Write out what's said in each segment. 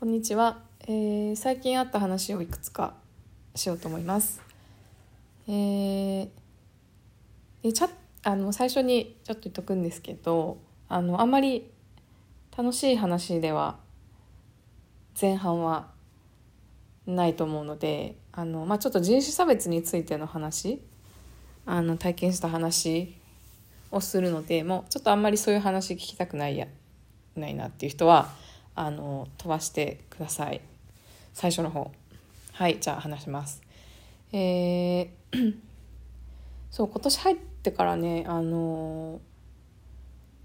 こんにちは、えー最近あった話をいくつかしようと思います。えーでちゃあの最初にちょっと言っとくんですけどあのあんまり楽しい話では前半はないと思うのであの、まあ、ちょっと人種差別についての話あの体験した話をするのでもうちょっとあんまりそういう話聞きたくないやないなっていう人はあの飛ばしてください。最初の方。はいじゃあ話します。えー そう今年入ってからねあの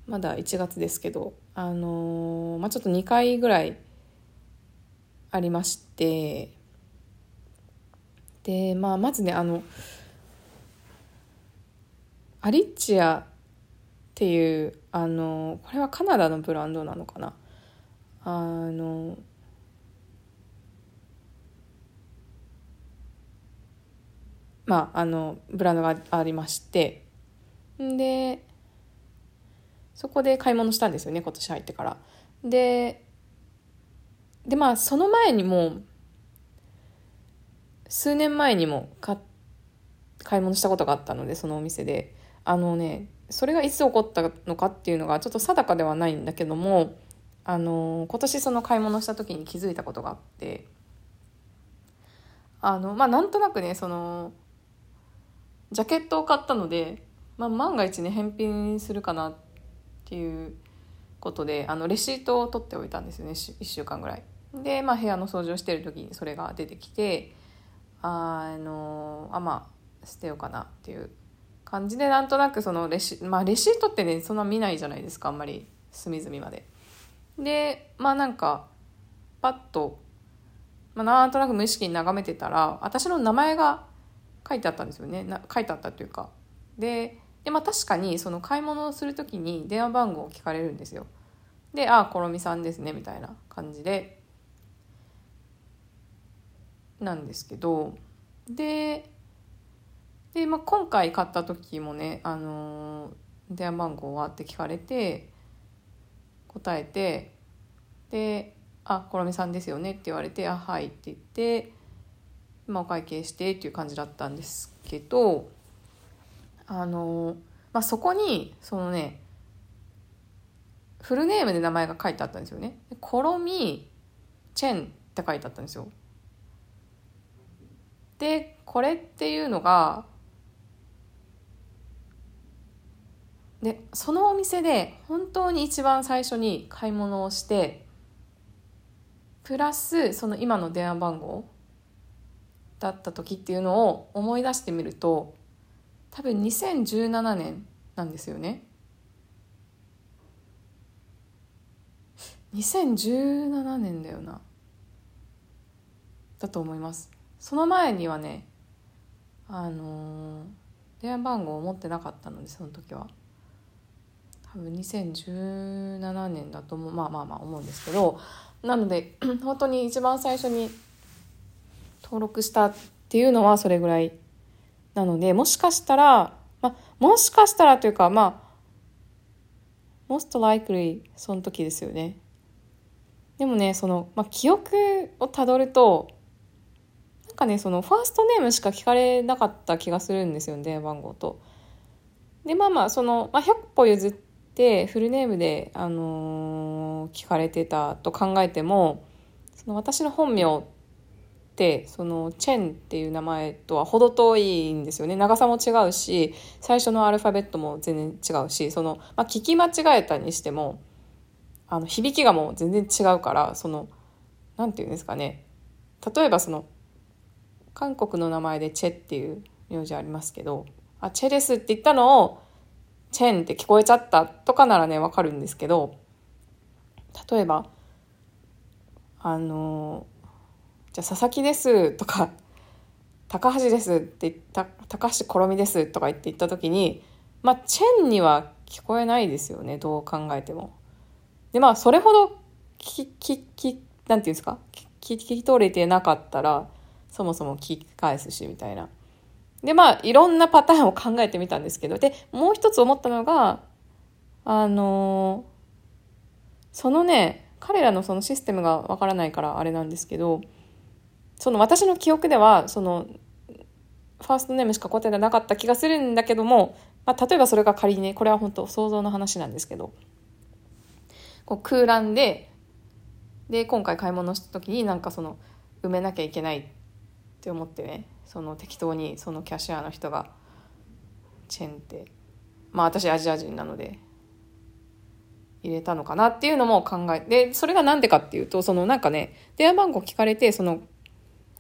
まだ1月ですけどあのまあちょっと2回ぐらいありましてでまあまずねあのアリッチアっていうあのこれはカナダのブランドなのかな。あのまああのブランドがありまして。でそこで買い物したんですよね今年入ってから。ででまあその前にも数年前にも買買い物したことがあったのでそのお店で。あのねそれがいつ起こったのかっていうのがちょっと定かではないんだけどもあの今年その買い物した時に気づいたことがあってあのまあなんとなくねそのジャケットを買ったので、まあ、万が一ね返品するかなっていうことであのレシートを取っておいたんですよね1週間ぐらい。で、まあ、部屋の掃除をしてる時にそれが出てきてあのあまあ捨てようかなっていう感じでなんとなくそのレシ,、まあ、レシートってねそんな見ないじゃないですかあんまり。隅々まで。でまあなんかパッと、まあ、なんとなく無意識に眺めてたら私の名前が書いてあったんですよね。な書いてあったというか。でで、まあ、確かにその買い物をする時に電話番号を聞かれるんですよ。で「ああころみさんですね」みたいな感じでなんですけど。でで、まあ、今回買った時もね、あのー電話番号はって聞かれて答えてで「あころみさんですよね」って言われて「あはい」って言って、まあ、お会計してっていう感じだったんですけどあのまあ、そこにそのねフルネームで名前が書いてあったんですよね。コロミチェンって書いてあったんですよ。でこれっていうのがでそのお店で本当に一番最初に買い物をしてプラスその今の電話番号だった時っていうのを思い出してみると多分2017年なんですよね。2017年だよな。だと思います。その前にはねあのー電話番号を持ってなかったのでその時は。多分2017年だと思うまあまあまあ思うんですけどなので 本当に一番最初に登録したっていうのはそれぐらいなのでもしかしたら、ま、もしかしたらというかまあ most likely その時ですよねでもねその、ま、記憶をたどるとなんかねそのファーストネームしか聞かれなかった気がするんですよね電話番号と。でまあまあその、ま、100歩譲ってフルネームで、あのー聞かれてたと考えてもその私の本名ってそのチェンっていう名前とは程遠いんですよね。長さも違うし最初のアルファベットも全然違うしその、まあ、聞き間違えたにしてもあの響きがもう全然違うからそのなんていうんですかね。例えばその韓国の名前でチェっていう名字ありますけどあチェですって言ったのをチェンって聞こえちゃったとかならねわかるんですけど例えばあのじゃあ佐々木ですとか高橋ですって言った高橋ころみですとか言って言った時にまあチェンには聞こえないですよねどう考えても。でまあそれほど聞き聞なんていうんですか？聞き取れてなかったらそもそも聞き返すしみたいな。でまあいろんなパターンを考えてみたんですけどでもう一つ思ったのがあのそのね彼らのそのシステムがわからないからあれなんですけどその私の記憶ではそのファーストネームしか答えてなかった気がするんだけども、まあ、例えばそれが仮にねこれは本当想像の話なんですけどこう空欄でで今回買い物した時になんかその埋めなきゃいけないって思ってねその適当にそのキャッシャーの人がチェーンってまあ私アジア人なので入れたのかなっていうのも考えでそれが何でかっていうとそのなんかね電話番号聞かれてその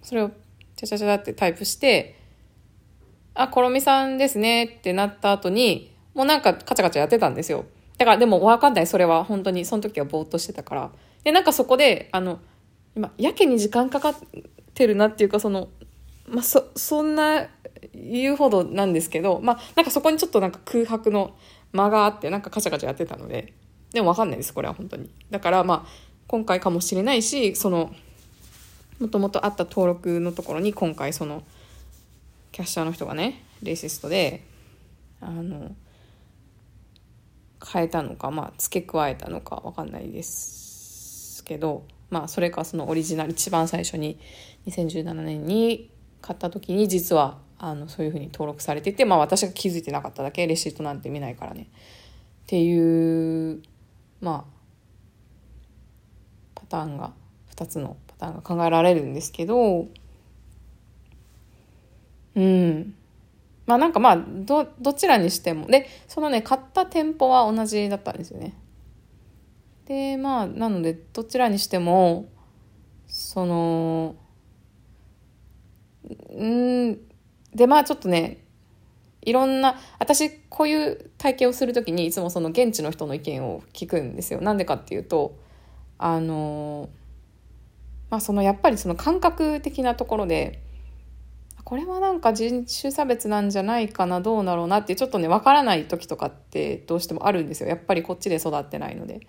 それをチャチャチャってタイプして「あコロミさんですね」ってなった後にもうなんかカチャカチャやってたんですよ。だからでも分かんない。それは本当にその時はぼーっとしてたから。でなんかそこであの今やけに時間かかってるなっていうかそのまあそそんな言うほどなんですけどまあなんかそこにちょっとなんか空白の間があってなんかカチャカチャやってたのででも分かんないですこれは本当に。だからまあ今回かもしれないしそのもともとあった登録のところに今回そのキャッシャーの人がねレイシストであの変えたのかまあ付け加えたのか分かんないですけどまあそれかそのオリジナル一番最初に2017年に買った時に実はあのそういうふうに登録されててまあ私が気づいてなかっただけレシートなんて見ないからね。っていうまあパターンが2つのパターンが考えられるんですけどうん。まあなんかまあどどちらにしても。でそのね買った店舗は同じだったんですよね。でまあなのでどちらにしてもそのうん。でまあちょっとねいろんな私こういう体験をする時にいつもその現地の人の意見を聞くんですよ。なんでかっていうとあのまあそのやっぱりその感覚的なところでこれはなんか人種差別なんじゃないかなどうだろうなってちょっとね分からない時とかってどうしてもあるんですよ。やっぱりこっちで育ってないので。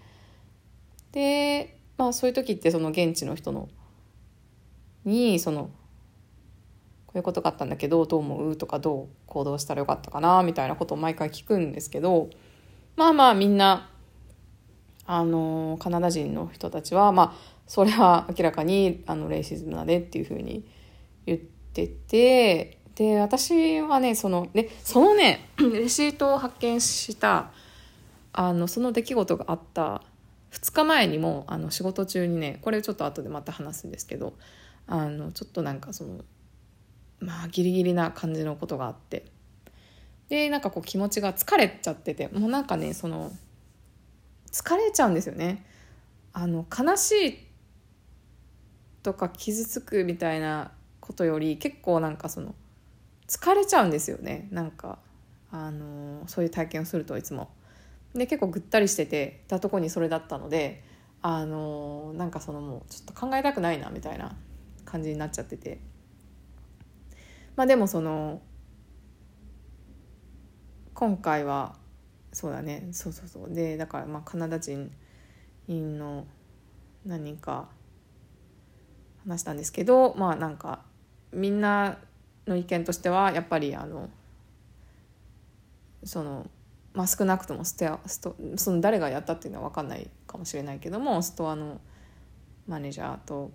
でまあそういう時ってその現地の人のにそのういうことがあったんだけどどう思う？とかどう行動したらよかったかなみたいなことを毎回聞くんですけどまあまあみんなあのカナダ人の人たちはまあそれは明らかにあのレイシズムだねっていうふうに言っててで私はねそのでそのね レシートを発見したあのその出来事があった2日前にもあの仕事中にねこれちょっと後でまた話すんですけどあのちょっとなんかそのまあギリギリな感じのことがあってでなんかこう気持ちが疲れちゃっててもうなんかねその疲れちゃうんですよね。あの悲しいとか傷つくみたいなことより結構なんかその疲れちゃうんですよねなんかあのそういう体験をするといつも。で結構ぐったりしててたとこにそれだったのであのなんかそのもうちょっと考えたくないなみたいな感じになっちゃっててまあでもその今回はそうだね。そうそうそう。でだからまあカナダ人の何人か話したんですけどまあなんかみんなの意見としてはやっぱりあのそのまあ、少なくともステアストその誰がやったっていうのは分かんないかもしれないけどもストアのマネージャーと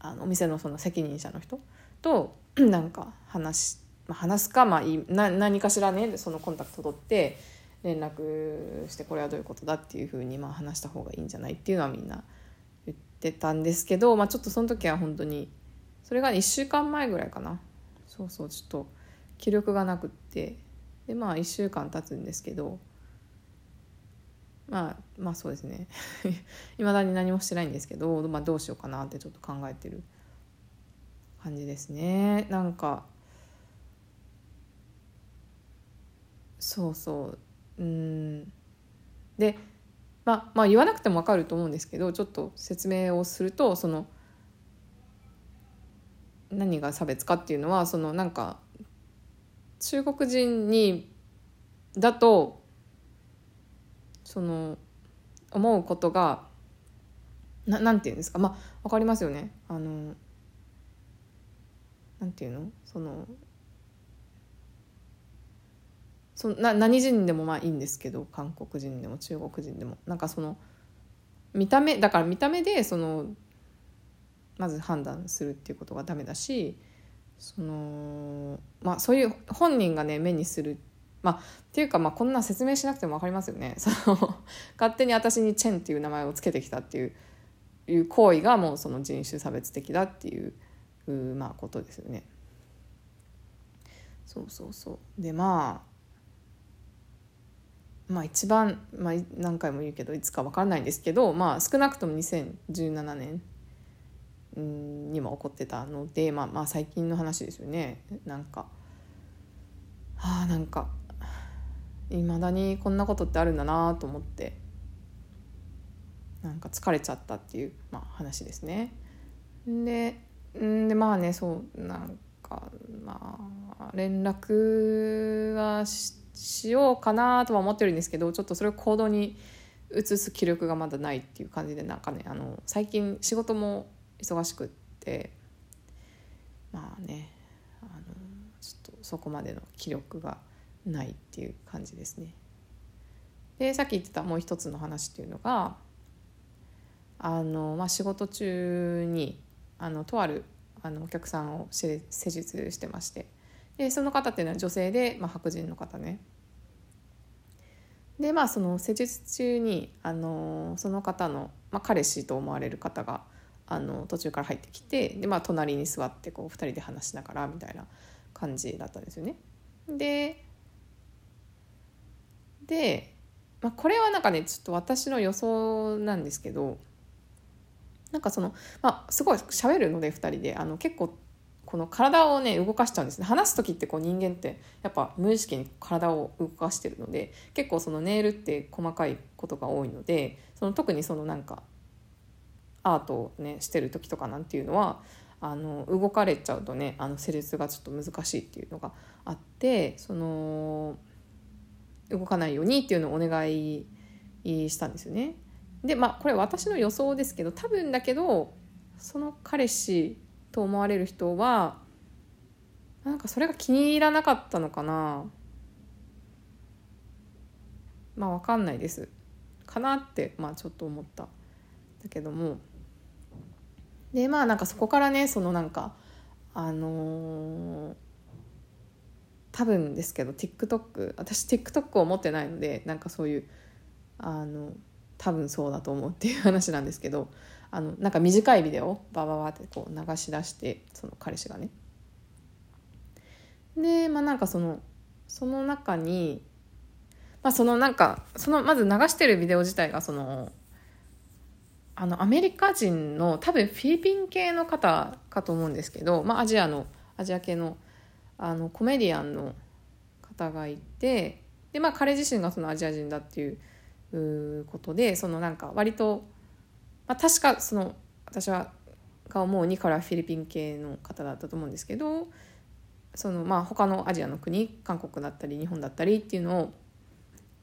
あのお店のその責任者の人と なんか話まあ、話すか、まあ、いな何かしらねそのコンタクト取って連絡してこれはどういうことだっていうふうにまあ話した方がいいんじゃないっていうのはみんな言ってたんですけど、まあ、ちょっとその時は本当にそれが1週間前ぐらいかな。そうそうちょっと気力がなくって。でまあ1週間経つんですけどまあまあそうですね。いまだに何もしてないんですけど、まあ、どうしようかなってちょっと考えてる。感じですね。なんかそうそう。うん。でまあまあ言わなくても分かると思うんですけどちょっと説明をするとその何が差別かっていうのはそのなんか中国人にだとその思うことがななんて言うんですか？まあ分かりますよね。あのなんていうの？そのそな何人でもまあいいんですけど韓国人でも中国人でも。なんかその見た目だから見た目でそのまず判断するっていうことがダメだしそのまあそういう本人がね目にするまあっていうかまあこんな説明しなくても分かりますよね。その 勝手に私にチェンっていう名前を付けてきたっていういう行為がもうその人種差別的だっていううまあことですよね。そうそうそうでまあまあ一番、まあ、何回も言うけどいつか分からないんですけど、まあ、少なくとも2017年にも起こってたので、まあ、まあ最近の話ですよねなんかあなんかいまだにこんなことってあるんだなと思ってなんか疲れちゃったっていう、まあ、話ですね。でんでまあねそうなんかまあ連絡はしようかなとは思ってるんですけどちょっとそれを行動に移す気力がまだないっていう感じでなんかねあの最近仕事も忙しくってまあねあのちょっとそこまでの気力がないっていう感じですね。でさっき言ってたもう一つの話っていうのがあの、まあ、仕事中にあのとあるあのお客さんを施術してましてでその方っていうのは女性で、まあ、白人の方ね。でまあその施術中にあのその方の、まあ、彼氏と思われる方があの途中から入ってきてで、まあ、隣に座ってこう2人で話しながらみたいな感じだったんですよね。でで、まあ、これはなんかねちょっと私の予想なんですけどなんかその、まあ、すごい喋るので2人であの結構この体をね動かしちゃうんですね話す時ってこう人間ってやっぱ無意識に体を動かしてるので結構そのネイルって細かいことが多いのでその特にそのなんかアートをねしてる時とかなんていうのはあの動かれちゃうとねあの施術がちょっと難しいっていうのがあってその動かないようにっていうのをお願いしたんですよね。でまあこれ私の予想ですけど多分だけどその彼氏と思われる人はなんかそれが気に入らなかったのかな。まあ分かんないです。かなってまあちょっと思った。だけども。でまあなんかそこからねそのなんかあのー、多分ですけど TikTok 私 TikTok を持ってないのでなんかそういうあの多分そうだと思うっていう話なんですけどあのなんか短いビデオバババってこう流し出してその彼氏がね。でまあなんかそのその中にまあそのなんかそのまず流してるビデオ自体がそのあのアメリカ人の多分フィリピン系の方かと思うんですけど、まあ、アジアのアジア系のあのコメディアンの方がいてで、まあ、彼自身がそのアジア人だっていうことでそのなんか割と、まあ、確かその私はが思うに彼はフィリピン系の方だったと思うんですけどそのまあ他のアジアの国韓国だったり日本だったりっていうのを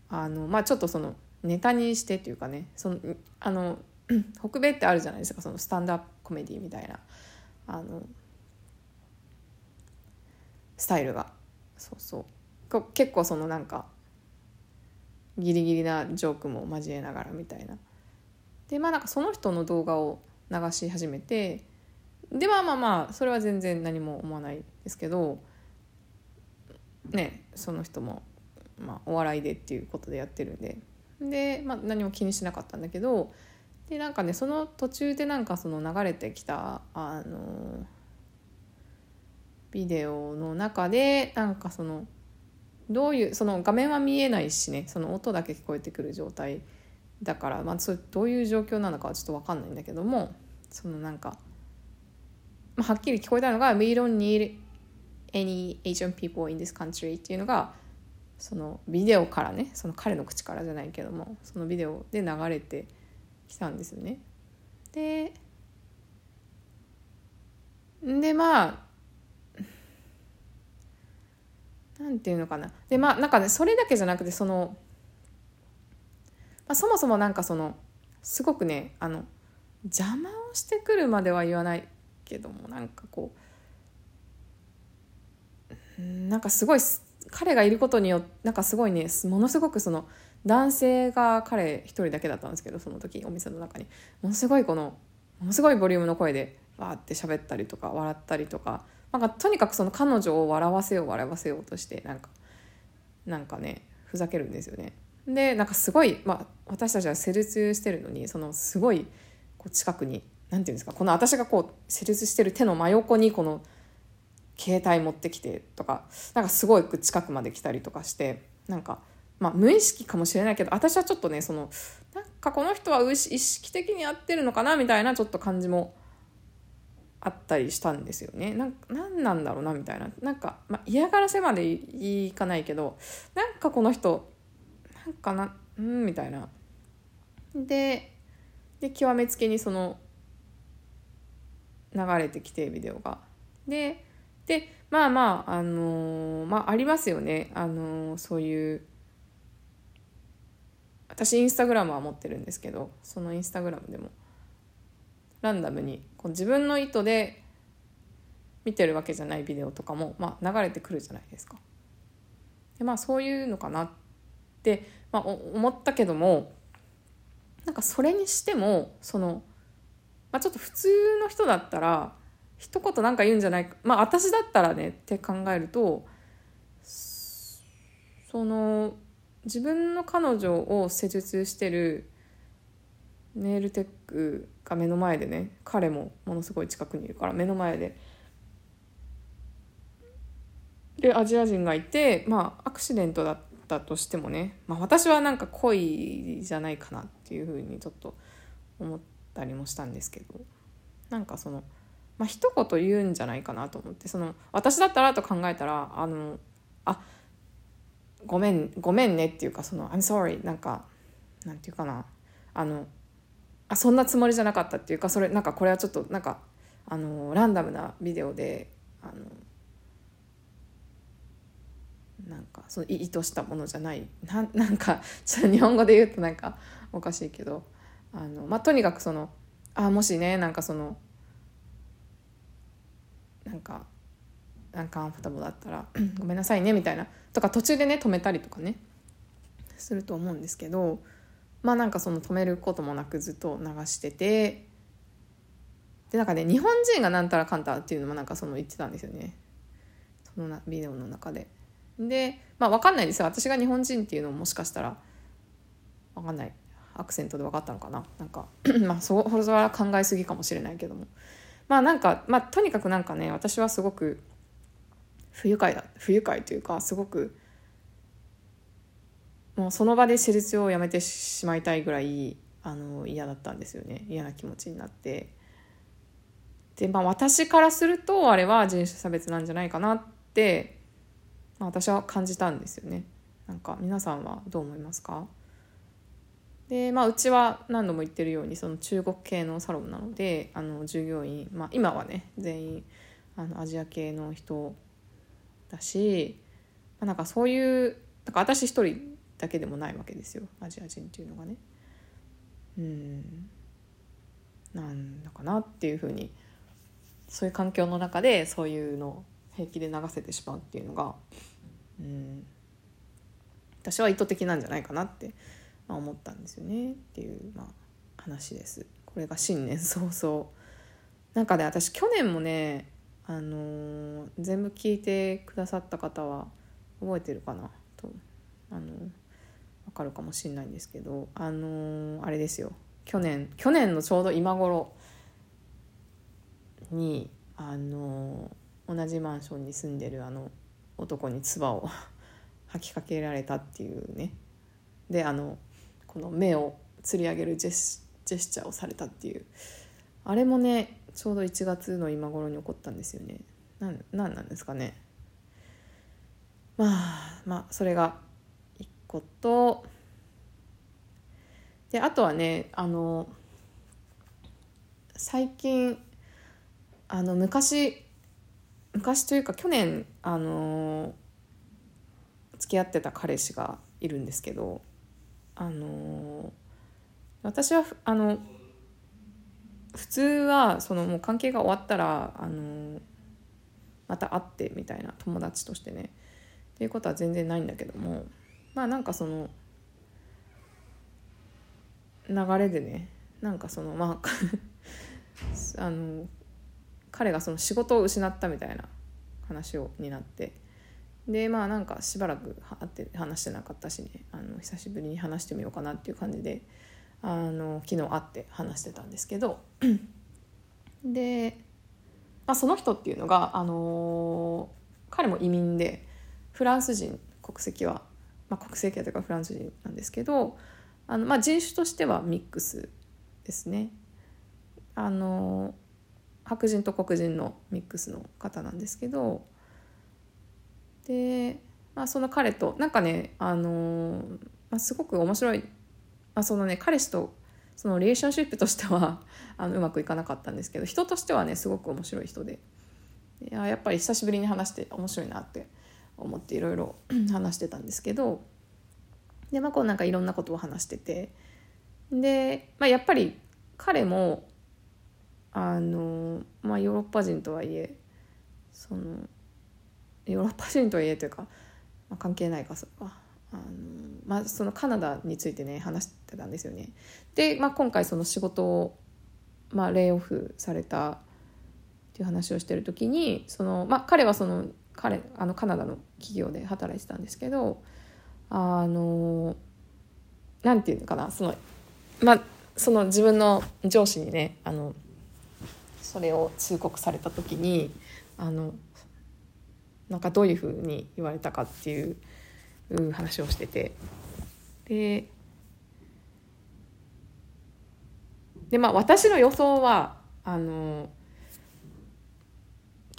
あの、まあ、ちょっとそのネタにしてっていうかねそのあの 北米ってあるじゃないですかそのスタンドアップコメディみたいなあのスタイルが。そうそう。結構そのなんかギリギリなジョークも交えながらみたいな。でまあなんかその人の動画を流し始めてでまあまあまあそれは全然何も思わないですけどねその人も、まあ、お笑いでっていうことでやってるんで。で、まあ、何も気にしなかったんだけどでなんかねその途中でなんかその流れてきたあのビデオの中でなんかそのどういうその画面は見えないしねその音だけ聞こえてくる状態だから、まあ、それどういう状況なのかはちょっと分かんないんだけどもそのなんか、まあ、はっきり聞こえたのが「We don't need any Asian people in this country」っていうのがそのビデオからねその彼の口からじゃないけどもそのビデオで流れて来たんですよね。ででまあなんていうのかな。でまあなんかねそれだけじゃなくてその、まあ、そもそもなんかそのすごくねあの邪魔をしてくるまでは言わないけどもなんかこうなんかすごい彼がいることによってなんかすごいねものすごくその男性が彼一人だけだったんですけどその時お店の中に。ものすごいこのものすごいボリュームの声でわーって喋ったりとか笑ったりとかなんかとにかくその彼女を笑わせよう笑わせようとしてなんかなんかねふざけるんですよね。でなんかすごい、まあ、私たちは施術してるのにそのすごいこう近くに何て言うんですかこの私がこう施術してる手の真横にこの携帯持ってきてとかなんかすごい近くまで来たりとかしてなんかまあ無意識かもしれないけど私はちょっとねそのなんかこの人は意識的にやってるのかなみたいなちょっと感じもあったりしたんですよね。なんなんなんだろうなみたいななんか、まあ、嫌がらせまでいかないけどなんかこの人なんかなうんみたいな。でで極めつけにその流れてきてビデオが。ででまあまああのー、まあありますよねあのー、そういう私インスタグラムは持ってるんですけどそのインスタグラムでもランダムにこう自分の意図で見てるわけじゃないビデオとかも、まあ、流れてくるじゃないですか。でまあそういうのかなって、まあ、思ったけどもなんかそれにしてもその、まあ、ちょっと普通の人だったら一言なんか言うんじゃないかまあ私だったらねって考えるとその自分の彼女を施術してるネイルテックが目の前でね彼もものすごい近くにいるから目の前で。でアジア人がいてまあアクシデントだったとしてもね、まあ、私はなんか恋じゃないかなっていうふうにちょっと思ったりもしたんですけどなんかそのまあ一言言うんじゃないかなと思ってその私だったらと考えたらあのあごめんごめんねっていうかその「I'm sorry」なんかなんていうかなあのあそんなつもりじゃなかったっていうかそれなんかこれはちょっとなんかあのランダムなビデオであのなんかその意図したものじゃない。ななんかちょっと日本語で言うとなんかおかしいけどあの、まあ、とにかくそのあもしねなんかそのなんかアンカンファタボだったら「ごめんなさいね」みたいなとか途中でね止めたりとかねすると思うんですけどまあなんかその止めることもなくずっと流しててでなんかね日本人がなんたらかんたっていうのもなんかその言ってたんですよね。そのなビデオの中で。でまあ分かんないですよ。私が日本人っていうのももしかしたら分かんない。アクセントで分かったのかな。なんか まあそそれは考えすぎかもしれないけども。まあなんかまあとにかくなんかね私はすごく不愉快だ不愉快というかすごくもうその場で施術をやめてしまいたいぐらいあの嫌だったんですよね。嫌な気持ちになって。でまあ私からするとあれは人種差別なんじゃないかなって、まあ、私は感じたんですよね。なんか皆さんはどう思いますか？でまあうちは何度も言ってるようにその中国系のサロンなのであの従業員、まあ、今はね全員あのアジア系の人だし、まあ、なんかそういうなんか私一人だけでもないわけですよ。アジア人っていうのがね。うん。なんだかなっていうふうにそういう環境の中でそういうのを平気で流せてしまうっていうのが、うん、私は意図的なんじゃないかなって、まあ、思ったんですよねっていう、まあ、話です。これが新年早々。なんかね私去年もねあのー、全部聞いてくださった方は覚えてるかなと。あのわかるかもしれないんですけどあのー、あれですよ。去年去年のちょうど今頃にあのー、同じマンションに住んでるあの男に唾を 吐きかけられたっていうね。であのこの目をつり上げるジェスジェスチャーをされたっていう。あれもねちょうど1月の今頃に起こったんですよね。なんなんなんですかね。まあまあそれがこと。であとはねあの最近あの昔昔というか去年あの付き合ってた彼氏がいるんですけどあの私はあの普通はそのもう関係が終わったらあのまた会ってみたいな友達としてね。っていうことは全然ないんだけども。まあなんかその流れでねなんかそのまあ あの彼がその仕事を失ったみたいな話をになってでまあなんかしばらく会って話してなかったしねあの久しぶりに話してみようかなっていう感じであの昨日会って話してたんですけど で、まあ、その人っていうのが、あの彼も移民でフランス人国籍は、まあ、国籍はとかフランス人なんですけどあの、まあ、人種としてはミックスですね。あの白人と黒人のミックスの方なんですけど。で、まあ、その彼となんかねあの、まあ、すごく面白い、まあ、そのね彼氏とそのリレーションシップとしては あのうまくいかなかったんですけど人としてはねすごく面白い人で。いややっぱり久しぶりに話して面白いなって思っていろいろ 話してたんですけどでまあこうなんかいろんなことを話しててで、まあ、やっぱり彼もあのまあヨーロッパ人とはいえそのヨーロッパ人とはいえというか、まあ、関係ないかそれはあの、まあ、そのカナダについてね話してたんですよね。で、まあ、今回その仕事を、まあ、レイオフされたっていう話をしてる時にその、まあ、彼はその彼あのカナダの企業で働いてたんですけどあのなんていうのかなそのまあその自分の上司にねあのそれを通告された時にあのなんかどういうふうに言われたかっていう話をしてて。ででまあ私の予想はあの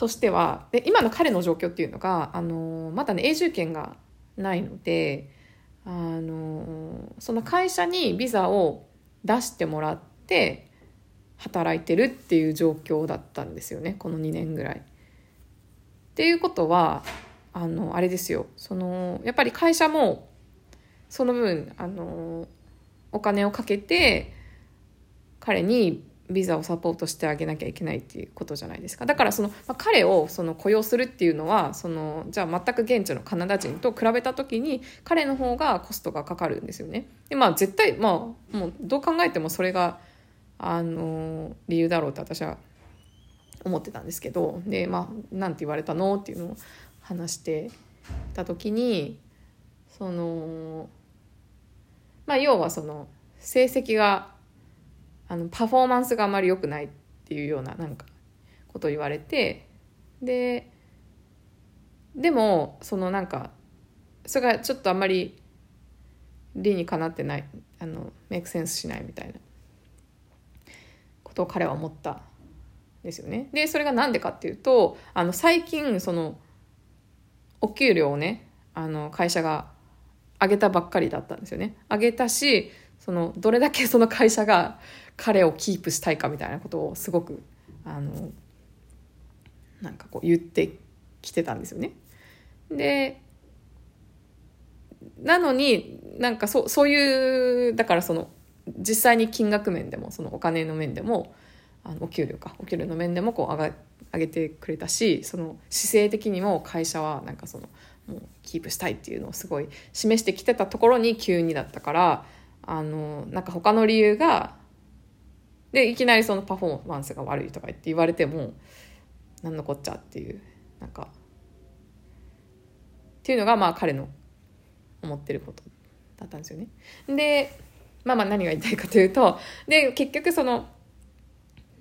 としてはで今の彼の状況っていうのがあのまだね永住権がないのであのその会社にビザを出してもらって働いてるっていう状況だったんですよねこの2年ぐらい。っていうことはあのあれですよそのやっぱり会社もその分あのお金をかけて彼にビザをサポートしてあげなきゃいけないっていうことじゃないですかだからその、まあ、彼をその雇用するっていうのはそのじゃあ全く現地のカナダ人と比べた時に彼の方がコストがかかるんですよね。でまあ絶対まあもうどう考えてもそれがあの理由だろうって私は思ってたんですけどでまあなんて言われたのっていうのを話してた時にそのまあ要はその成績があのパフォーマンスがあまり良くないっていうようななんかことを言われてででもそのなんかそれがちょっとあんまり理にかなってないあのメイクセンスしないみたいなことを彼は思ったですよね。でそれが何でかっていうとあの最近そのお給料をねあの会社が上げたばっかりだったんですよね。上げたしそのどれだけその会社が 彼をキープしたいかみたいなことをすごくあのなんかこう言ってきてたんですよね。でなのになんかそうそういうだからその実際に金額面でもそのお金の面でもあのお給料かお給料の面でもこう上が上げてくれたしその姿勢的にも会社はなんかそのもうキープしたいっていうのをすごい示してきてたところに急にだったからあのなんか他の理由がでいきなりそのパフォーマンスが悪いとか言って言われても何のこっちゃっていうなんかっていうのがまあ彼の思ってることだったんですよね。でまあまあ何が言いたいかというとで結局その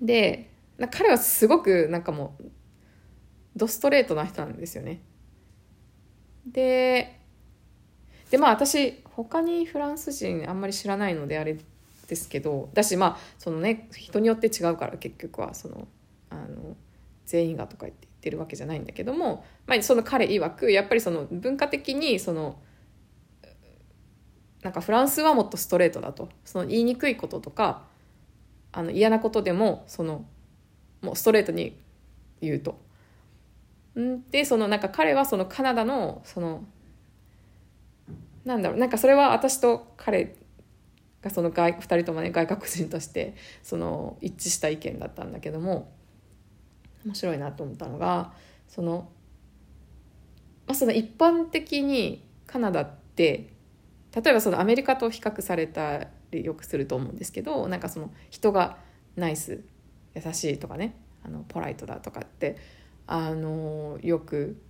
で彼はすごくなんかもうドストレートな人なんですよね。ででまあ私他にフランス人あんまり知らないのであれですけどだしまあそのね人によって違うから結局はそのあの全員がとか言って言ってるわけじゃないんだけども、まあ、その彼曰くやっぱりその文化的にそのなんかフランスはもっとストレートだとその言いにくいこととかあの嫌なことでもそのもうストレートに言うと。でそのなんか彼はそのカナダのそのなんだろうなんかそれは私と彼がその外2人ともね外国人としてその一致した意見だったんだけども面白いなと思ったのがその,、まあ、その一般的にカナダって例えばそのアメリカと比較されたりよくすると思うんですけどなんかその人がナイス優しいとかねあのポライトだとかってあのよく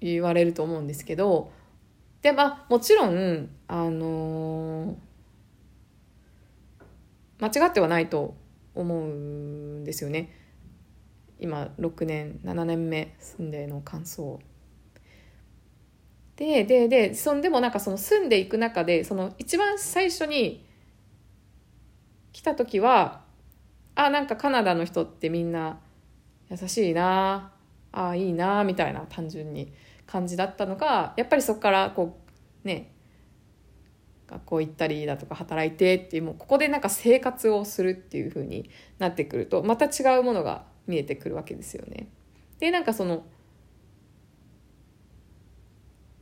言われると思うんですけどでまあもちろんあの間違ってはないと思うんですよね。今6年7年目住んでの感想。でででそんでもなんかその住んでいく中でその一番最初に来た時はあなんかカナダの人ってみんな優しいなあいいなみたいな単純に。感じだったのがやっぱりそこからこうね学校行ったりだとか働いてっていうもうここでなんか生活をするっていう風になってくるとまた違うものが見えてくるわけですよね。でなんかその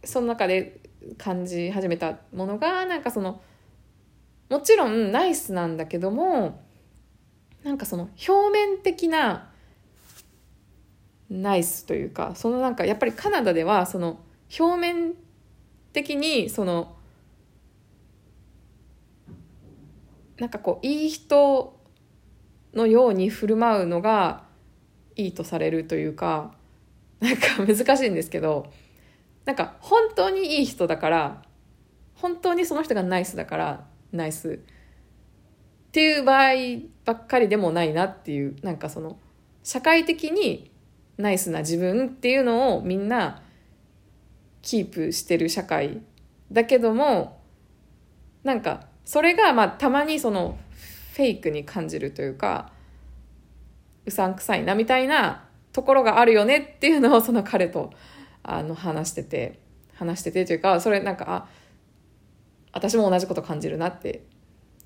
その中で感じ始めたものがなんかそのもちろんナイスなんだけどもなんかその表面的なナイスというかそのなんかやっぱりカナダではその表面的にそのなんかこういい人のように振る舞うのがいいとされるというかなんか難しいんですけどなんか本当にいい人だから本当にその人がナイスだからナイスっていう場合ばっかりでもないなっていうなんかその社会的にナイスな自分っていうのをみんなキープしてる社会だけどもなんかそれがまあたまにそのフェイクに感じるというかうさんくさいなみたいなところがあるよねっていうのをその彼とあの話してて話しててというかそれなんかあ私も同じこと感じるなって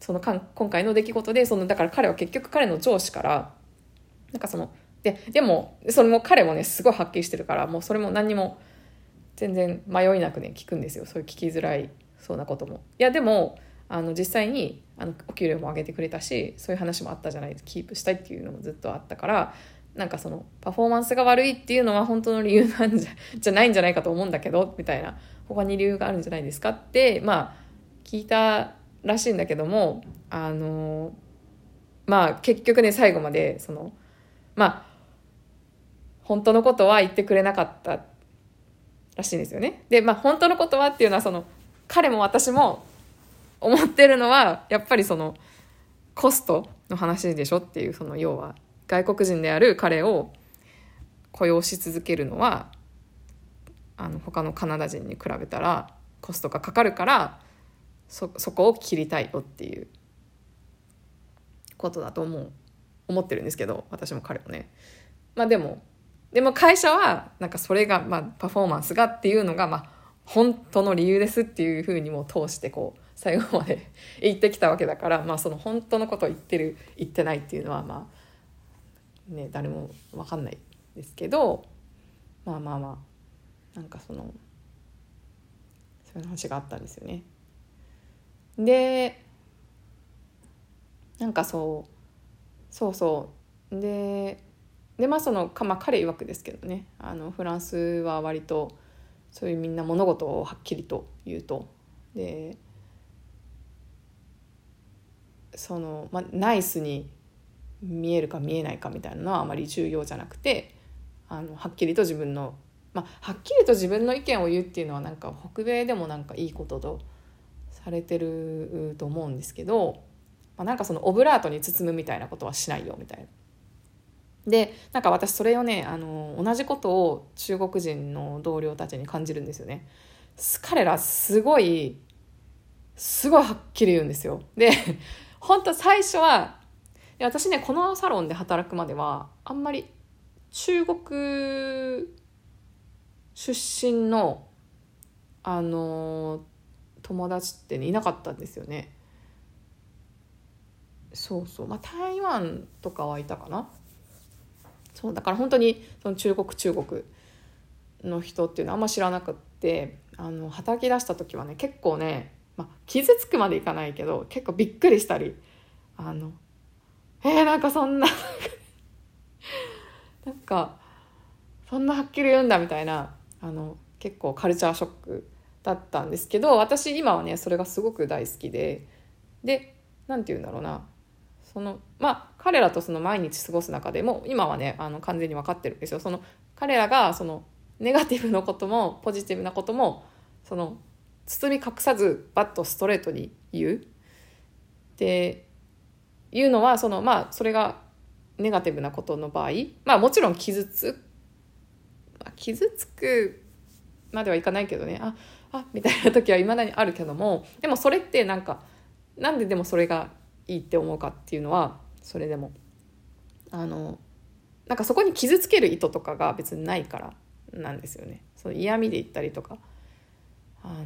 そのかん今回の出来事でそのだから彼は結局彼の上司からなんかそのででもそれも彼もねすごいはっきりしてるからもうそれも何にも全然迷いなくね聞くんですよそういう聞きづらいそうなことも。いやでもあの実際にあのお給料も上げてくれたしそういう話もあったじゃないですキープしたいっていうのもずっとあったからなんかそのパフォーマンスが悪いっていうのは本当の理由なんじゃ じゃないんじゃないかと思うんだけどみたいな他に理由があるんじゃないですかってまあ聞いたらしいんだけどもあのまあ結局ね最後までそのまあ本当のことは言ってくれなかったらしいんですよね。でまあ本当のことはっていうのはその彼も私も思ってるのはやっぱりそのコストの話でしょっていうその要は外国人である彼を雇用し続けるのはあの他のカナダ人に比べたらコストがかかるからそそこを切りたいよっていうことだと思う思ってるんですけど私も彼もね。まあでもでも会社はなんかそれが、まあ、パフォーマンスがっていうのが、まあ、本当の理由ですっていうふうにも通してこう最後まで言ってきたわけだから、まあ、その本当のことを言ってる言ってないっていうのはまあね誰も分かんないですけどまあまあまあなんかそのそういう話があったんですよね。でなんかそうそうそうででまあその、まあ、彼曰くですけどねあのフランスは割とそういうみんな物事をはっきりと言うとでその、まあ、ナイスに見えるか見えないかみたいなのはあまり重要じゃなくてあのはっきりと自分の、まあ、はっきりと自分の意見を言うっていうのはなんか北米でもなんかいいこととされてると思うんですけど、まあ、なんかそのオブラートに包むみたいなことはしないよみたいな。でなんか私それをねあの同じことを中国人の同僚たちに感じるんですよね。彼らすごいすごいはっきり言うんですよ。で 本当最初は私ねこのサロンで働くまではあんまり中国出身のあの友達って、ね、いなかったんですよね。そうそうまあ台湾とかはいたかな。そうだから本当にその中国中国の人っていうのはあんま知らなくってあの働き出した時はね結構ねまあ、傷つくまでいかないけど結構びっくりしたりあのえー、なんかそんな なんかそんなはっきり言うんだみたいなあの結構カルチャーショックだったんですけど私今はねそれがすごく大好きでで何て言うんだろうなそのまあ彼らとその毎日過ごす中でも今はねあの完全に分かってるんですよ。その彼らがそのネガティブなこともポジティブなこともその包み隠さずバッとストレートに言う。っていうのはそのまあそれがネガティブなことの場合まあもちろん傷つ、傷つくまではいかないけどね。ああみたいな時はいまだにあるけどもでもそれってなんかなんででもそれがいいって思うかっていうのはそれでも。あのなんかそこに傷つける意図とかが別にないからなんですよね。その嫌味で言ったりとか。あの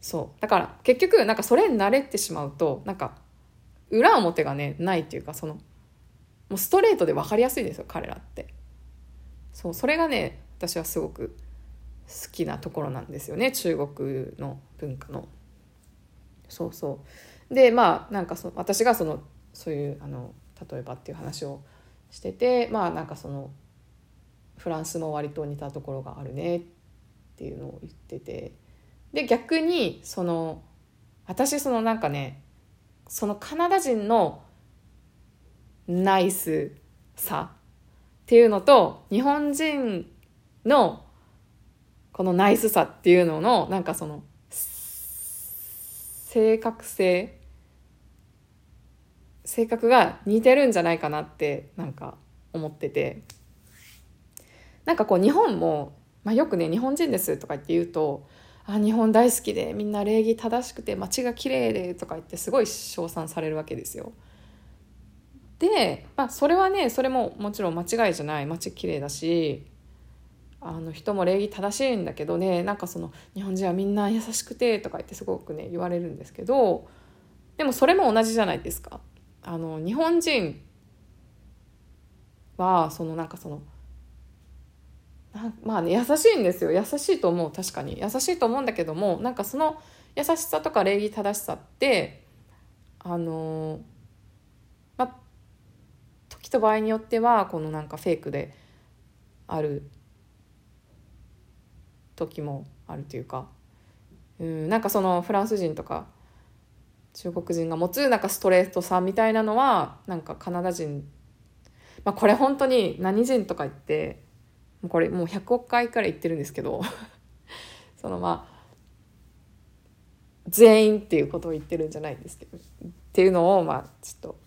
そう。だから結局なんかそれに慣れてしまうとなんか裏表がねないっていうかそのもうストレートで分かりやすいんですよ彼らって。そうそれがね私はすごく好きなところなんですよね中国の文化の。そうそう。でまあなんかそ私がそのそういうあの例えばっていう話をしててまあなんかそのフランスも割と似たところがあるねっていうのを言っててで逆にその私そのなんかねそのカナダ人のナイスさっていうのと日本人のこのナイスさっていうののなんかその正確性性格が似てるんじゃないかなってなんか思っててなんかこう日本も、まあ、よくね日本人ですとか言って言うとあ日本大好きでみんな礼儀正しくて街が綺麗でとか言ってすごい称賛されるわけですよ。で、まあ、それはねそれももちろん間違いじゃない街綺麗だしあの人も礼儀正しいんだけどねなんかその日本人はみんな優しくてとか言ってすごくね言われるんですけどでもそれも同じじゃないですか。あの日本人はそのなんかそのまあね優しいんですよ。優しいと思う。確かに。優しいと思うんだけどもなんかその優しさとか礼儀正しさってあのまあ時と場合によってはこのなんかフェイクである時もあるというかうんなんかそのフランス人とか中国人が持つなんかストレートさみたいなのはなんかカナダ人。まあこれ本当に何人とか言ってこれもう100億回から言ってるんですけど そのまあ全員っていうことを言ってるんじゃないんですけどっていうのをまあちょっと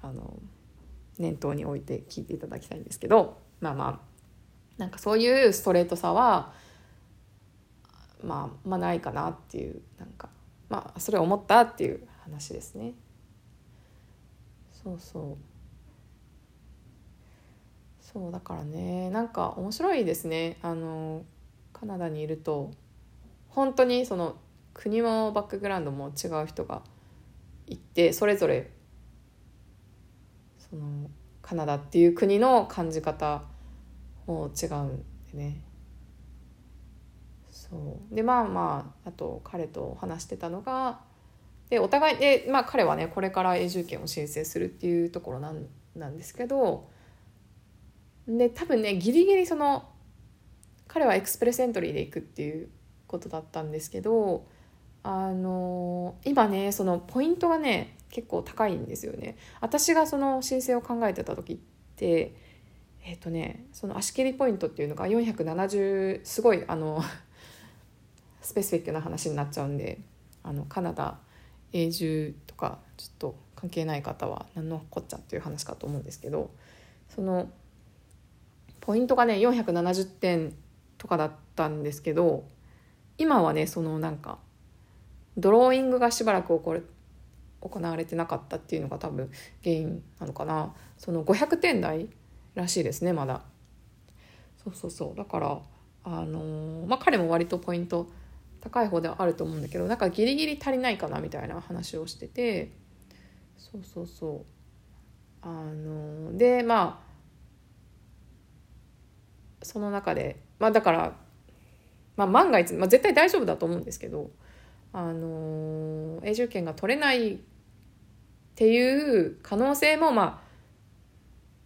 あの念頭に置いて聞いていただきたいんですけどまあまあなんかそういうストレートさはまあまあないかなっていうなんかまあそれ思ったっていう話ですね。そうそう。そうだからねなんか面白いですね。あのカナダにいると本当にその国もバックグラウンドも違う人がいてそれぞれそのカナダっていう国の感じ方も違うんでね。そう。でまあまああと彼と話してたのがでお互いで、まあ、彼はねこれから永住権を申請するっていうところなんなんですけどで多分ねギリギリその彼はエクスプレスエントリーで行くっていうことだったんですけどあの今ねそのポイントがね結構高いんですよね。私がその申請を考えてた時ってえっ、とねその足切りポイントっていうのが470すごいあのスペシフィックな話になっちゃうんであのカナダ永住とかちょっと関係ない方は何のこっちゃっていう話かと思うんですけどそのポイントがね470点とかだったんですけど今はねそのなんかドローイングがしばらく起こる行われてなかったっていうのが多分原因なのかな。その500点台らしいですねまだ。そうそうそう。だからあのー、まあ彼も割とポイント高い方ではあると思うんだけどなんかギリギリ足りないかなみたいな話をしててそうそうそう。あの、でまあその中でまあだから、まあ、万が一、まあ、絶対大丈夫だと思うんですけど、あの永住権が取れないっていう可能性もま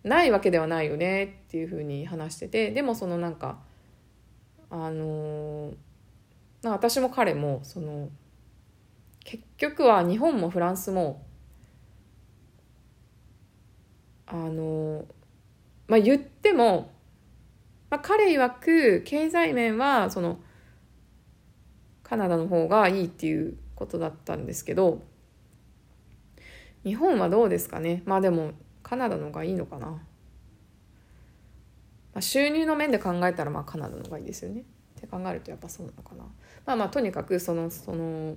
あないわけではないよねっていうふうに話しててでもそのなんかあの私も彼もその結局は日本もフランスもあのまあ言っても、まあ、彼曰く経済面はそのカナダの方がいいっていうことだったんですけど日本はどうですかね？まあでもカナダの方がいいのかな、まあ、収入の面で考えたらまあカナダの方がいいですよね。って考えるとやっぱそうなのかな。まあまあとにかくそのその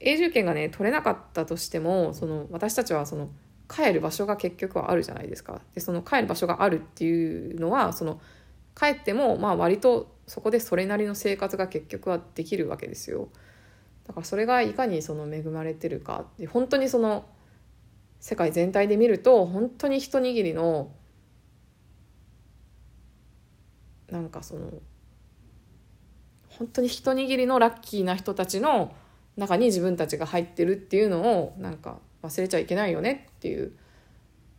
永住権がね取れなかったとしてもその私たちはその帰る場所が結局はあるじゃないですか。でその帰る場所があるっていうのはその帰ってもまあ割とそこでそれなりの生活が結局はできるわけですよ。だからそれがいかにその恵まれてるか。で本当にその世界全体で見ると本当に一握りのなんかその本当に一握りのラッキーな人たちの中に自分たちが入ってるっていうのをなんか忘れちゃいけないよねっていう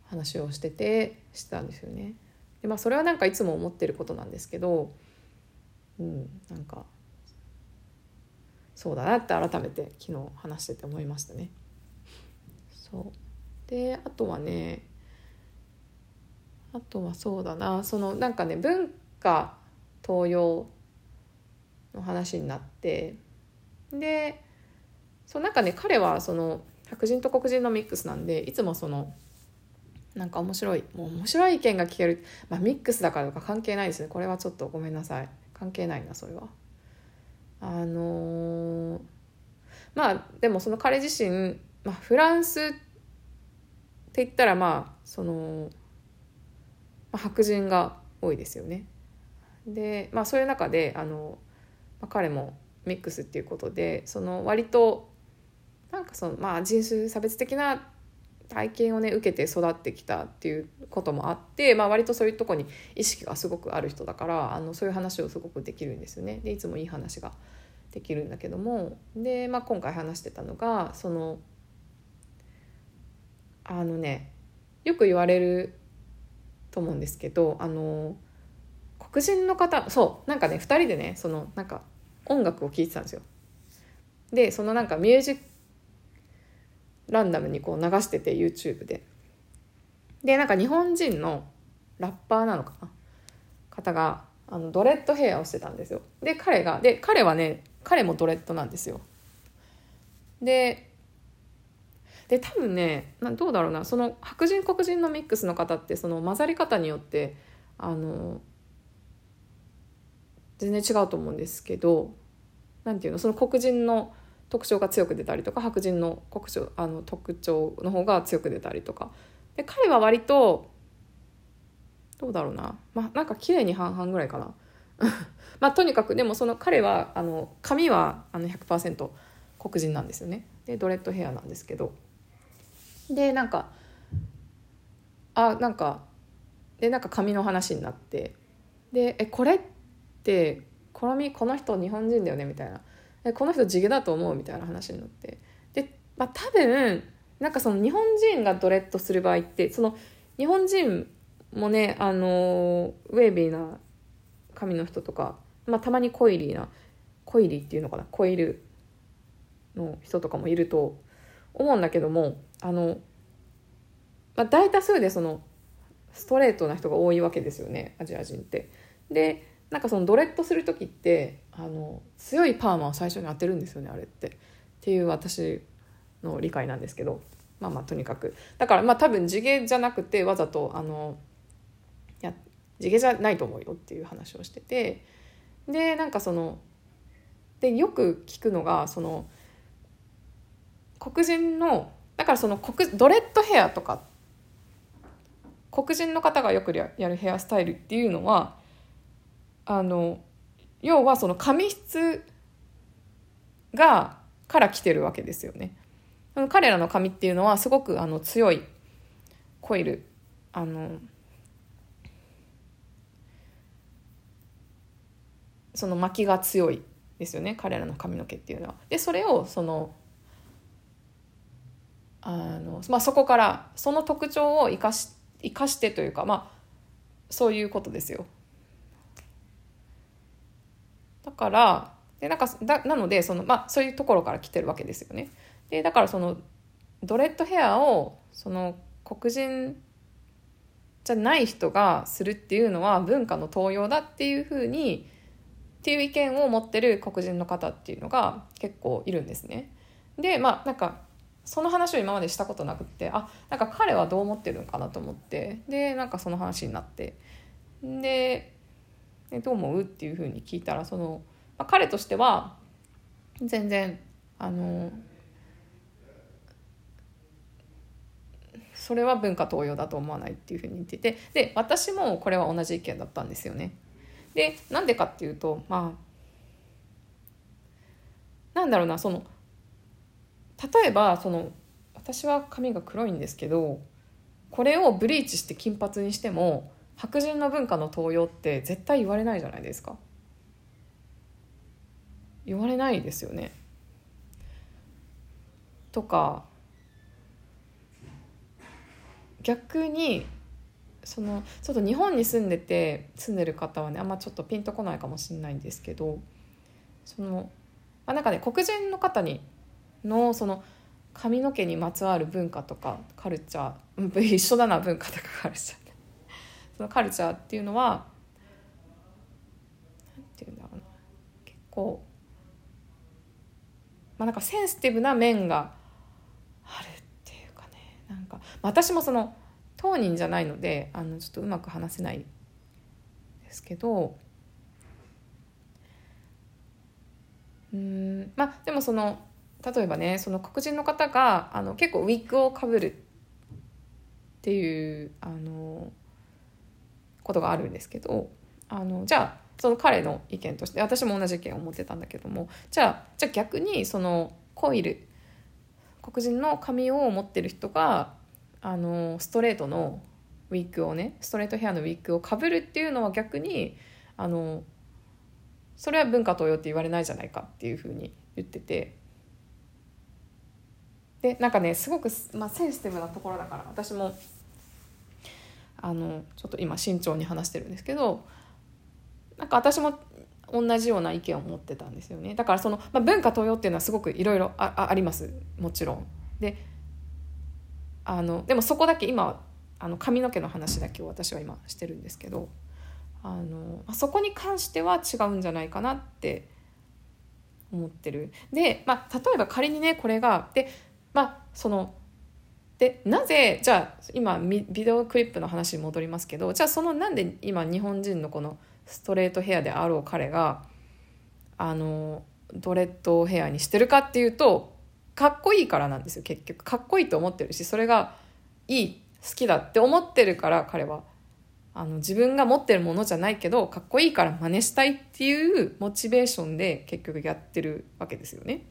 話をしててしてたんですよね。でまあそれはなんかいつも思ってることなんですけど、うん、なんかそうだなって改めて昨日話してて思いましたね。そうであとはねあとはそうだなそのなんかね文化東洋の話になってでそうなんかね彼はその白人と黒人のミックスなんでいつもそのなんか面白いもう面白い意見が聞けるまあミックスだからとか関係ないですね。これはちょっとごめんなさい。関係ないなそれは。あのー、まあでもその彼自身、まあ、フランスって言ったらまあその、まあ、白人が多いですよね。でまあそういう中であの、まあ、彼もミックスっていうことでその割となんかそのまあ人種差別的な体験をね受けて育ってきたっていうこともあって、まあ、割とそういうとこに意識がすごくある人だからあのそういう話をすごくできるんですよね。でいつもいい話ができるんだけどもで、まあ、今回話してたのがそのあのねよく言われると思うんですけどあの黒人の方そうなんかね2人でねそのなんか音楽を聴いてたんですよ。でそのなんかミュージックランダムにこう流してて YouTube で。でなんか日本人のラッパーなのかな？方があのドレッドヘアをしてたんですよ。で彼がで彼はね彼もドレッドなんですよ。でで多分ねどうだろうなその白人黒人のミックスの方ってその混ざり方によってあの全然違うと思うんですけど何ていうのその黒人の特徴が強く出たりとか白人の国徴あの特徴の方が強く出たりとか。で彼は割とどうだろうな。まあなんか綺麗に半々ぐらいかな。まあとにかくでもその彼はあの髪はあの100%黒人なんですよね。でドレッドヘアなんですけど。でなんかあなんかでなんか髪の話になって。でえこれってこのこの人日本人だよねみたいなこの人地毛だと思う？みたいな話になって。で、まあ、多分なんかその日本人がドレッドする場合ってその日本人もねあのウェービーな髪の人とか、まあ、たまにコイリーなコイリーっていうのかな？コイルの人とかもいると思うんだけどもあの、まあ、大多数でそのストレートな人が多いわけですよねアジア人って。でなんかそのドレッドする時ってあの強いパーマを最初に当てるんですよねあれって。っていう私の理解なんですけど。まあまあとにかく。だからまあ多分地毛じゃなくてわざとあのや地毛じゃないと思うよっていう話をしてて。でなんかそのでよく聞くのがその黒人のだからその黒ドレッドヘアとか黒人の方がよくやるヘアスタイルっていうのはあの要はその髪質がから来てるわけですよね。彼らの髪っていうのはすごくあの強いコイルあのその巻きが強いですよね彼らの髪の毛っていうのは。でそれをそのあの、まあ、そこからその特徴を生かし生かしてというかまあそういうことですよ。だからでなんかだなのでその、まあ、そういうところから来てるわけですよね。でだからそのドレッドヘアをその黒人じゃない人がするっていうのは文化の盗用だっていうふうにっていう意見を持ってる黒人の方っていうのが結構いるんですね。でまあなんかその話を今までしたことなくってあなんか彼はどう思ってるのかなと思ってでなんかその話になってでどう思う？っていうふうに聞いたらその、まあ、彼としては全然あのそれは文化盗用だと思わないっていうふうに言っててで私もこれは同じ意見だったんですよね。でなんでかっていうとまあなんだろうなその例えばその私は髪が黒いんですけどこれをブリーチして金髪にしても白人の文化の盗用って絶対言われないじゃないですか。言われないですよね。とか逆にそのちょっと日本に住んでて住んでる方はねあんまちょっとピンとこないかもしれないんですけどその、あ、なんかね黒人の方にのその髪の毛にまつわる文化とかカルチャー一緒だな文化とかカルチャー。のカルチャーっていうのは何て言うんだろうな。結構まあなんかセンシティブな面があるっていうかね。なんか私もその当人じゃないのであのちょっとうまく話せないですけどうんまあでもその例えばねその黒人の方があの結構ウィッグをかぶるっていうあのことがあるんですけどあのじゃあその彼の意見として私も同じ意見を持ってたんだけどもじゃあじゃあ逆にそのコイル黒人の髪を持ってる人があのストレートのウィッグをねストレートヘアのウィッグをかぶるっていうのは逆にあのそれは文化盗用って言われないじゃないかっていうふうに言ってて。でなんかねすごく、まあ、センシティブなところだから私もあのちょっと今慎重に話してるんですけどなんか私も同じような意見を持ってたんですよねだからその、まあ、文化盗用っていうのはすごくいろいろありますもちろん。であのでもそこだけ今あの髪の毛の話だけを私は今してるんですけどあのそこに関しては違うんじゃないかなって思ってる。で、まあ、例えば仮にねこれがでまあそのでなぜじゃあ今ビデオクリップの話に戻りますけどじゃあそのなんで今日本人のこのストレートヘアであろう彼があのドレッドヘアにしてるかっていうとかっこいいからなんですよ結局かっこいいと思ってるしそれがいい好きだって思ってるから彼はあの自分が持ってるものじゃないけどかっこいいから真似したいっていうモチベーションで結局やってるわけですよね。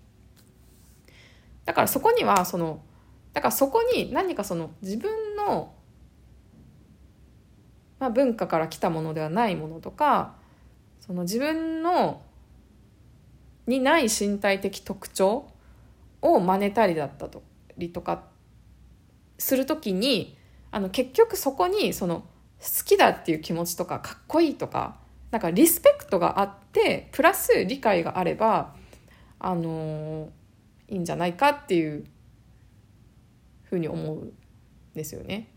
だからそこにはそのだからそこに何かその自分の、まあ、文化から来たものではないものとかその自分のにない身体的特徴を真似たりだったとりとかする時にあの結局そこにその好きだっていう気持ちとかかっこいいとかなんかリスペクトがあってプラス理解があればあのーいいんじゃないかっていうふうに思うんですよね。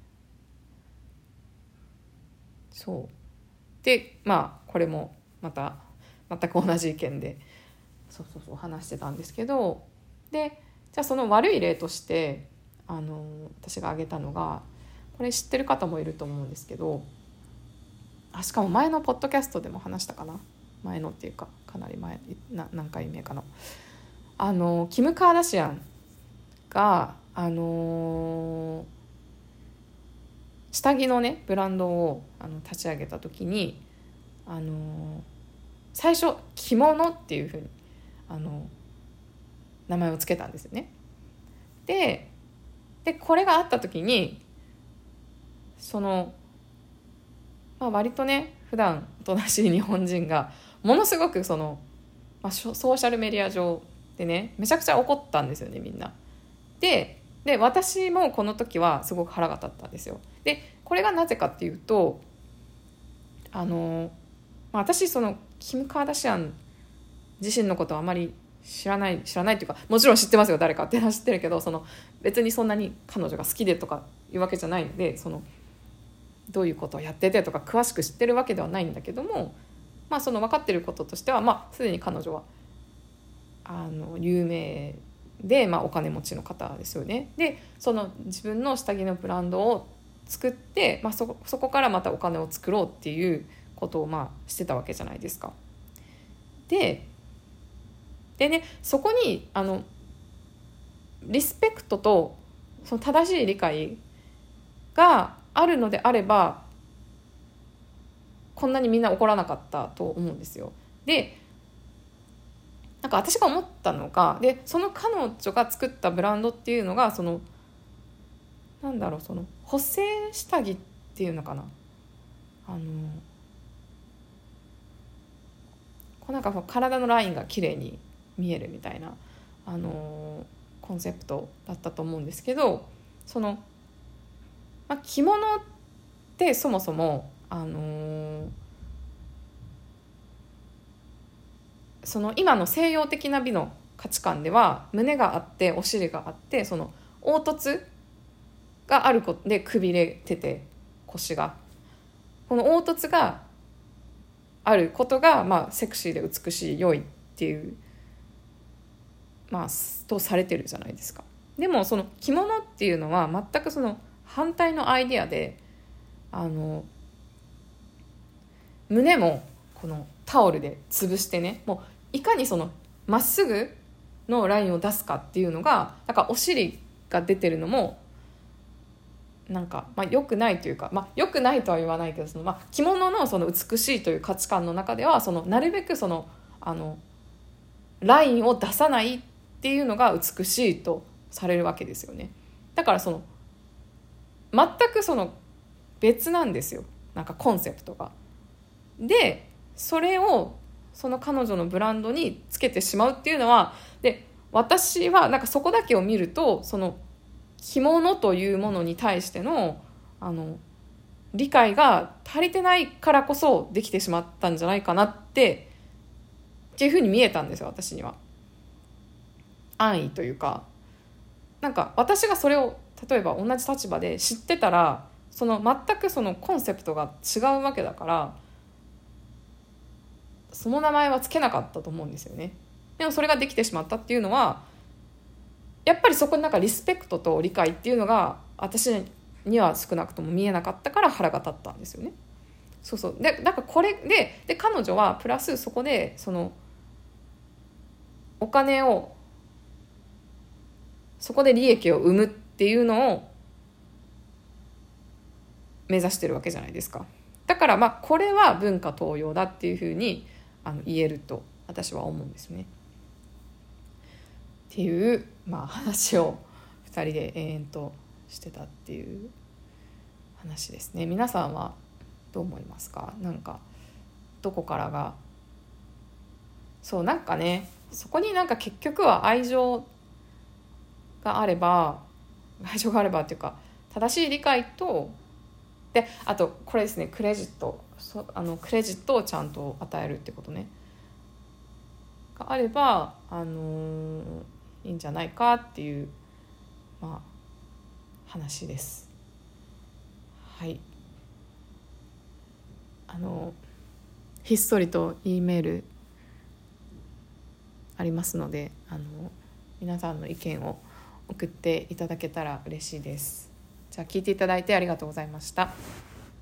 そう。でまあこれもまた全く同じ意見でそうそうそう話してたんですけど。でじゃあその悪い例としてあの私が挙げたのがこれ知ってる方もいると思うんですけどあしかも前のポッドキャストでも話したかな。前のっていうかかなり前な何回目かの。あのキム・カーダシアンがあの下着のねブランドをあの立ち上げた時にあの最初「着物」っていうふうにあの名前を付けたんですよね。ででこれがあった時にその、まあ、割とね普段おとなしい日本人がものすごくその、まあ、ソーシャルメディア上でねめちゃくちゃ怒ったんですよねみんな。でで私もこの時はすごく腹が立ったんですよ。でこれがなぜかっていうとあの、ま、私そのキム・カーダシアン自身のことはあまり知らない知らないっていうかもちろん知ってますよ誰かってのは知ってるけどその別にそんなに彼女が好きでとかいうわけじゃないのでそのどういうことをやっててとか詳しく知ってるわけではないんだけどもまあその分かってることとしてはまあすでに彼女はあの有名で、まあ、お金持ちの方ですよね。でその自分の下着のブランドを作って、まあ、そそこからまたお金を作ろうっていうことをまあしてたわけじゃないですか。ででねそこにあのリスペクトとその正しい理解があるのであればこんなにみんな怒らなかったと思うんですよ。でなんか私が思ったのがでその彼女が作ったブランドっていうのがそのなんだろうその補正下着っていうのかな。あのこうなんか体のラインが綺麗に見えるみたいなあのコンセプトだったと思うんですけどその、まあ、着物ってそもそもあのーその今の西洋的な美の価値観では胸があってお尻があってその凹凸があることでくびれてて腰が。この凹凸があることが、まあ、セクシーで美しい良いっていうまあとされてるじゃないですか。でもその着物っていうのは全くその反対のアイディアであの胸もこのタオルで潰してねもういかにそのまっすぐのラインを出すかっていうのがなんかお尻が出てるのもなんか、まあ、良くないというか、まあ、良くないとは言わないけどその、まあ、着物のその美しいという価値観の中ではそのなるべくそのあのラインを出さないっていうのが美しいとされるわけですよね。だからその全くその別なんですよなんかコンセプトが。でそれをその彼女のブランドにつけてしまうっていうのはで私はなんかそこだけを見るとその着物というものに対してのあの理解が足りてないからこそできてしまったんじゃないかなってっていうふうに見えたんですよ私には。安易というかなんか私がそれを例えば同じ立場で知ってたらその全くそのコンセプトが違うわけだからその名前は付けなかったと思うんですよね。でもそれができてしまったっていうのはやっぱりそこになんかリスペクトと理解っていうのが私には少なくとも見えなかったから腹が立ったんですよね。そうそう。でだかこれでで彼女はプラスそこでそのお金をそこで利益を生むっていうのを目指してるわけじゃないですか。だからまあこれは文化東洋だっていうふうにあの言えると私は思うんですね。っていう、まあ、話を2人で延々としてたっていう話ですね。皆さんはどう思いますか？なんかどこからがそうなんかねそこになんか結局は愛情があれば愛情があればっていうか正しい理解とであとこれですねクレジットそあのクレジットをちゃんと与えるってことねがあれば、あのー、いいんじゃないかっていう、まあ、話です。はいあのひっそりと E メールありますのであの皆さんの意見を送っていただけたら嬉しいです。じゃあ聞いていただいてありがとうございました。